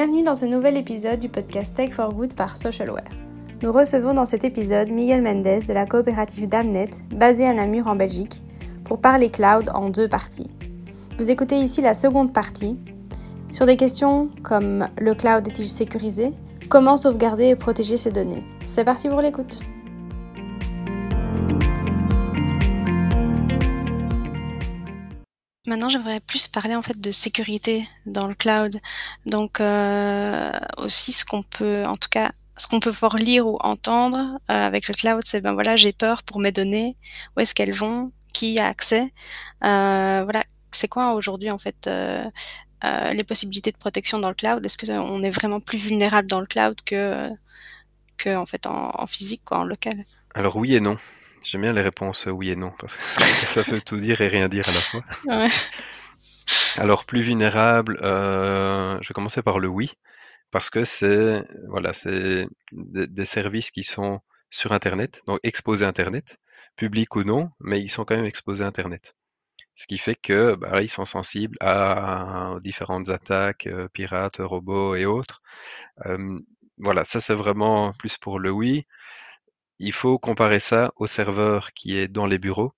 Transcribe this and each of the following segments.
Bienvenue dans ce nouvel épisode du podcast Tech for Good par Socialware. Nous recevons dans cet épisode Miguel Mendes de la coopérative Damnet, basée à Namur en Belgique, pour parler cloud en deux parties. Vous écoutez ici la seconde partie, sur des questions comme le cloud est-il sécurisé? Comment sauvegarder et protéger ses données? C'est parti pour l'écoute Maintenant, j'aimerais plus parler en fait de sécurité dans le cloud. Donc euh, aussi ce qu'on peut, en tout cas, ce qu'on peut voir lire ou entendre euh, avec le cloud, c'est ben voilà, j'ai peur pour mes données. Où est-ce qu'elles vont? Qui a accès? Euh, Voilà, c'est quoi aujourd'hui en fait les possibilités de protection dans le cloud? Est-ce qu'on est vraiment plus vulnérable dans le cloud que que en fait en physique, quoi, en local? Alors oui et non. J'aime bien les réponses euh, oui et non, parce que ça veut tout dire et rien dire à la fois. Ouais. Alors, plus vulnérable, euh, je vais commencer par le oui, parce que c'est voilà, c'est des, des services qui sont sur Internet, donc exposés à Internet, publics ou non, mais ils sont quand même exposés à Internet. Ce qui fait que bah, là, ils sont sensibles à, aux différentes attaques, euh, pirates, robots et autres. Euh, voilà, ça c'est vraiment plus pour le oui. Il faut comparer ça au serveur qui est dans les bureaux,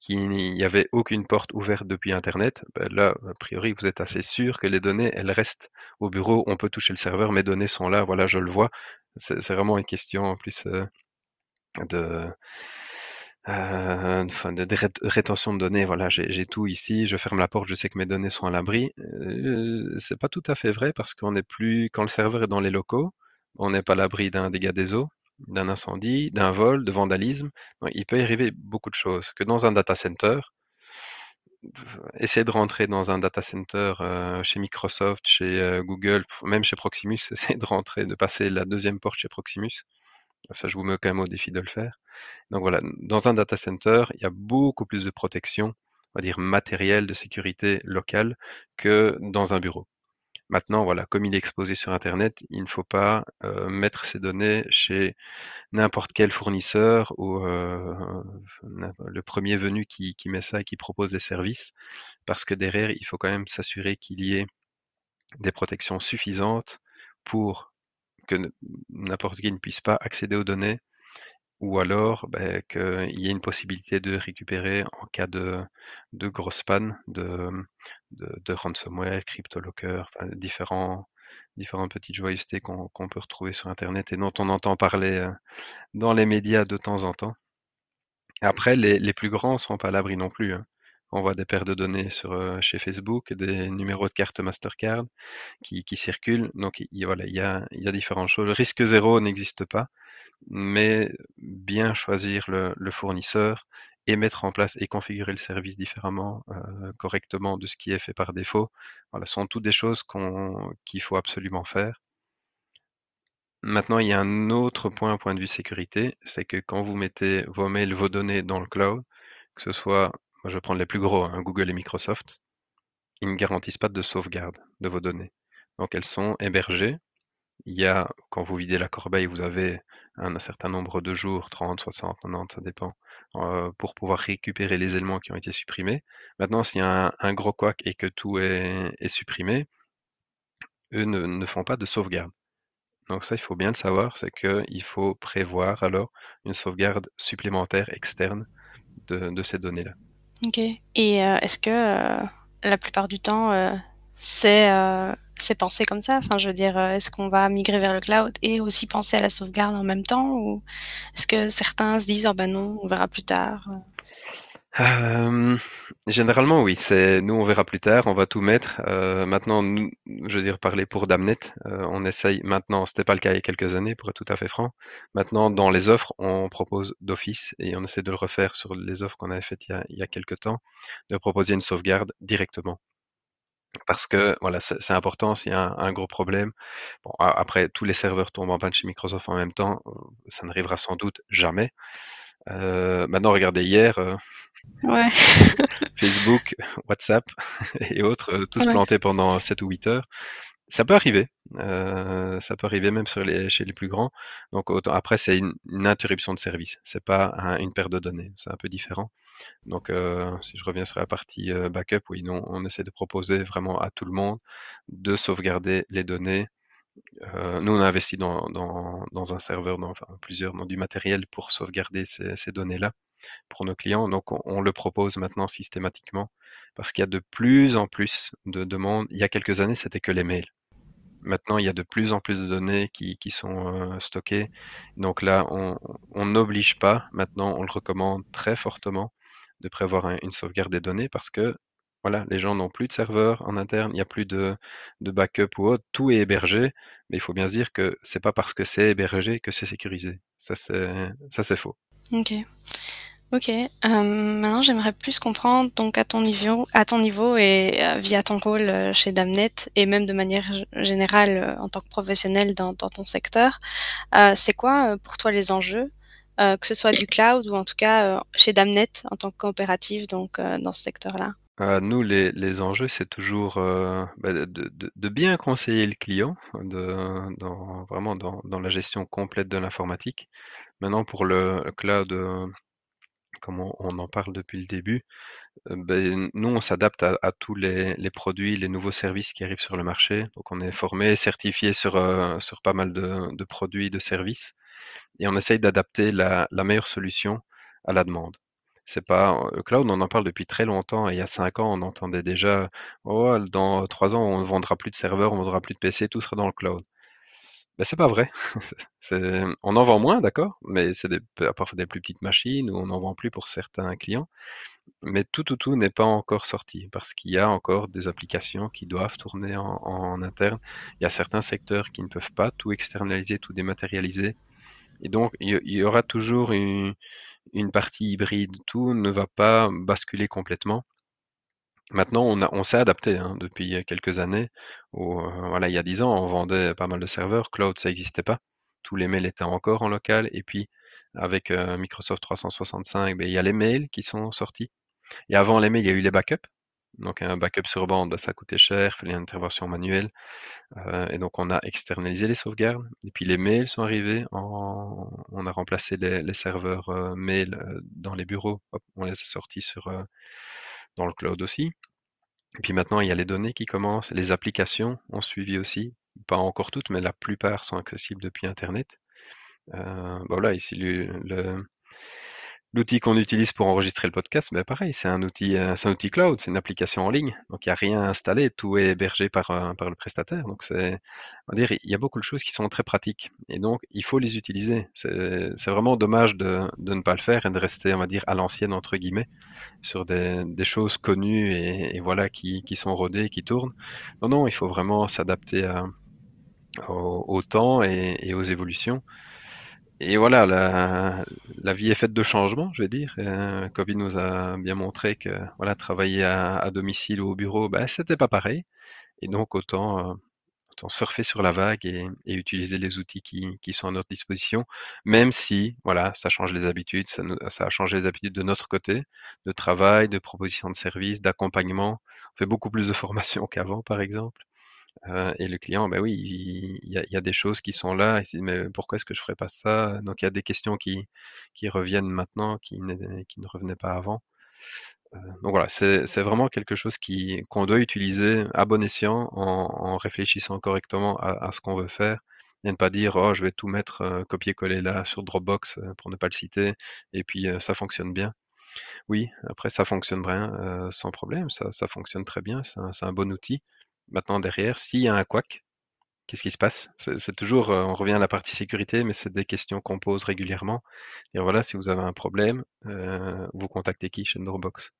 qui n'y avait aucune porte ouverte depuis internet. Bah, là, a priori, vous êtes assez sûr que les données, elles restent au bureau. On peut toucher le serveur, mes données sont là, voilà, je le vois. C'est vraiment une question en plus euh, de, euh, rétention de données. Voilà, j'ai j'ai tout ici, je ferme la porte, je sais que mes données sont à l'abri. Euh, c'est pas tout à fait vrai parce qu'on n'est plus, quand le serveur est dans les locaux, on n'est pas à l'abri d'un dégât des eaux, d'un incendie, d'un vol, de vandalisme. Il peut arriver beaucoup de choses. Que dans un data center, essayer de rentrer dans un data center euh, chez Microsoft, chez euh, Google, même chez Proximus, essayer de rentrer, de passer la deuxième porte chez Proximus. Ça, je vous mets quand même au défi de le faire. Donc voilà, dans un data center, il y a beaucoup plus de protection, on va dire matérielle, de sécurité locale, que dans un bureau. Maintenant, voilà, comme il est exposé sur Internet, il ne faut pas euh, mettre ces données chez n'importe quel fournisseur ou euh, le premier venu qui, qui met ça et qui propose des services, parce que derrière, il faut quand même s'assurer qu'il y ait des protections suffisantes pour que n'importe qui ne puisse pas accéder aux données ou alors ben, qu'il y ait une possibilité de récupérer en cas de, de grosse panne de, de, de ransomware, CryptoLocker, enfin, différents, différentes petites joyeusetés qu'on peut retrouver sur Internet et dont on entend parler euh, dans les médias de temps en temps. Après, les, les plus grands ne sont pas à l'abri non plus. hein. On voit des paires de données sur, euh, chez Facebook, des numéros de carte Mastercard qui, qui circulent. Donc il, y a- voilà, il y a, il y a différentes choses. Le risque zéro n'existe pas, mais bien choisir le, fournisseur et mettre en place et configurer le service différemment, euh, correctement de ce qui est fait par défaut. Voilà, ce sont toutes des choses qu'il faut absolument faire. Maintenant, il y a un autre point, point de vue sécurité, c'est que quand vous mettez vos mails, vos données dans le cloud, que ce soit, moi je vais prendre les plus gros, hein, Google et Microsoft, ils ne garantissent pas de sauvegarde de vos données. Donc elles sont hébergées. Il y a, quand vous videz la corbeille, vous avez un, certain nombre de jours, 30, 60, 90, ça dépend, euh, pour pouvoir récupérer les éléments qui ont été supprimés. Maintenant, s'il y a un, gros couac et que tout est, est supprimé, eux ne, ne font pas de sauvegarde. Donc ça, il faut bien le savoir, c'est qu'il faut prévoir alors une sauvegarde supplémentaire externe de, de ces données-là. Ok. Et euh, est-ce que euh, la plupart du temps, c'est c'est pensé comme ça Enfin, je dire, euh, est-ce qu'on va migrer vers le cloud et aussi penser à la sauvegarde en même temps Ou est-ce que certains se disent, oh ben non, on verra plus tard Euh, généralement, oui. C'est nous, on verra plus tard. On va tout mettre. Euh, maintenant, je veux dire parler pour Damnet. euh, on essaye maintenant. C'était pas le cas il y a quelques années, pour être tout à fait franc. Maintenant, dans les offres, on propose d'office et on essaie de le refaire sur les offres qu'on avait faites il y a, il y a quelques temps, de proposer une sauvegarde directement. Parce que voilà, c'est important. S'il y a un, un gros problème, bon, après tous les serveurs tombent en panne chez Microsoft en même temps, euh, ça n'arrivera sans doute jamais. Euh, maintenant, regardez hier. euh, Ouais. Facebook, WhatsApp et autres, euh, tous Ouais. plantés pendant 7 ou 8 heures. Ça peut arriver, heu, ça peut arriver même chez les plus grands. Donc autant après c'est une interruption de service, c'est pas un une perte de données, c'est un peu différent. Donc heu, si je reviens sur la partie, heu, backup, oui, on essaie de proposer vraiment à tout le monde de sauvegarder les données. Nous, on a investi dans un serveur, dans enfin plusieurs, dans du matériel pour sauvegarder ces ces données-là pour nos clients. Donc on on le propose maintenant systématiquement parce qu'il y a de plus en plus de demandes. Il y a quelques années, c'était que les mails. Maintenant, il y a de plus en plus de données qui sont, heu, stockées. Donc là, on n'oblige pas. Maintenant, on le recommande très fortement de prévoir un une sauvegarde des données parce que, voilà, les gens n'ont plus de serveurs en interne, il y a plus de de backup ou autre, tout est hébergé, mais il faut bien se dire que c'est pas parce que c'est hébergé que c'est sécurisé. Ça, c'est faux. OK. OK, hem, maintenant j'aimerais plus comprendre donc à ton niveau à ton niveau et heu, via ton rôle, heu, chez Damnet et même de manière générale, en tant que professionnel dans ton secteur, c'est quoi, pour toi les enjeux? Que ce soit du cloud ou en tout cas, chez Damnet en tant que coopérative donc dans ce secteur-là? Nous, les les enjeux, c'est toujours, bah, de de bien conseiller le client, de dans vraiment dans dans la gestion complète de l'informatique. Maintenant pour le cloud, comme on en parle depuis le début, heu, beh, nous, on s'adapte à tous les produits, les nouveaux services qui arrivent sur le marché. Donc on est formé, certifié sur, sur pas mal de produits, de services et on essaye d'adapter la meilleure solution à la demande. C'est pas le cloud, on en parle depuis très longtemps et il y a 5 ans, on entendait déjà: «Oh, dans 3 ans, on ne vendra plus de serveurs, on vendra plus de PC, tout sera dans le cloud». Bah, c'est pas vrai. On en vend moins, d'accord, mais c'est des parfois des plus petites machines ou on en vend plus pour certains clients, mais tout, tout, tout n'est pas encore sorti parce qu'il y a encore des applications qui doivent tourner en interne. Il y a certains secteurs qui ne peuvent pas tout externaliser, tout dématérialiser et donc il y aura toujours une partie hybride. Tout ne va pas basculer complètement. Maintenant, on s'est adapté, hein, depuis quelques années où, heu, voilà, il y a 10 ans, on vendait pas mal de serveurs, cloud, ça existait pas. Tous les mails étaient encore en local et puis avec, heu, Microsoft 365, beh, il y a les mails qui sont sortis et avant les mails, il y a eu les backups. Donc un backup sur bande, bah, ça coûtait cher, fallait une intervention manuelle, heu et donc on a externalisé les sauvegardes et puis les mails sont arrivés on a remplacé les serveurs, mail, dans les bureaux, on les a sortis sur, dans le cloud aussi et puis maintenant, il y a les données qui commencent, les applications ont suivi aussi, pas encore toutes, mais la plupart sont accessibles depuis internet. Heu, bah, voilà, ici le l'outil qu'on utilise pour enregistrer le podcast, bah, pareil, c'est un outil, c'est un outil cloud, c'est une application en ligne, donc il y a rien à installer, tout est hébergé par, heu, par le prestataire, donc on dire, il y a beaucoup de choses qui sont très pratiques et donc il faut les utiliser. C'est vraiment dommage de de ne pas le faire et de rester, on va dire, «à l'ancienne» entre guillemets, sur des des choses connues et voilà qui qui sont rodées, qui tournent. Non, non, il faut vraiment s'adapter à au temps et aux évolutions et voilà, la vie est faite de changements, je vais dire, Covid nous a bien montré que, voilà, travailler à domicile ou au bureau, bah, c'était pas pareil et donc autant, heu, autant surfer sur la vague et utiliser les outils qui qui sont à notre disposition, même si, voilà, ça change les habitudes, ça ça a changé les habitudes de notre côté, de travail, de proposition de services, d'accompagnement. On fait beaucoup plus de formations qu'avant, par exemple. Heu et le client, bah, oui, il y a des choses qui sont là, il se dit: «Mais pourquoi est-ce que je ferais pas ça?» donc il y a des questions qui qui reviennent maintenant, qui qui ne revenaient pas avant. Heu, donc voilà, c'est vraiment quelque chose qu'on doit utiliser à bon escient en en réfléchissant correctement à à ce qu'on veut faire et ne pas dire: «Oh, je vais tout mettre, heu, copier-coller là sur Dropbox», pour ne pas le citer et puis, ça fonctionne bien. Oui, après ça fonctionne bien, sans problème, ça ça fonctionne très bien, c'est un bon outil. Maintenant derrière, s'il y a un couac, qu'est-ce qui se passe? C'est toujours, on revient à la partie sécurité, mais c'est des questions qu'on pose régulièrement et voilà, si vous avez un problème, vous contactez qui? Chez Dropbox?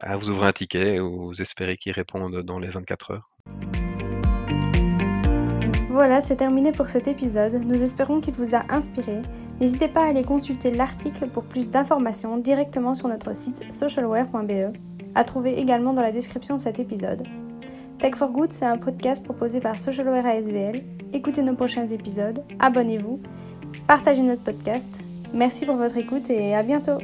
Ah, vous ouvrez un ticket ou vous espérez qu'ils répondent dans les 24 heures. Voilà, c'est terminé pour cet épisode. Nous espérons qu'il vous a inspiré. N'hésitez pas à aller consulter l'article pour plus d'informations directement sur notre site socialware.be, à trouver également dans la description de cet épisode. Tech for Good, c'est un podcast proposé par Socialware ASBL. Écoutez nos prochains épisodes, abonnez-vous, partagez notre podcast. Merci pour votre écoute et à bientôt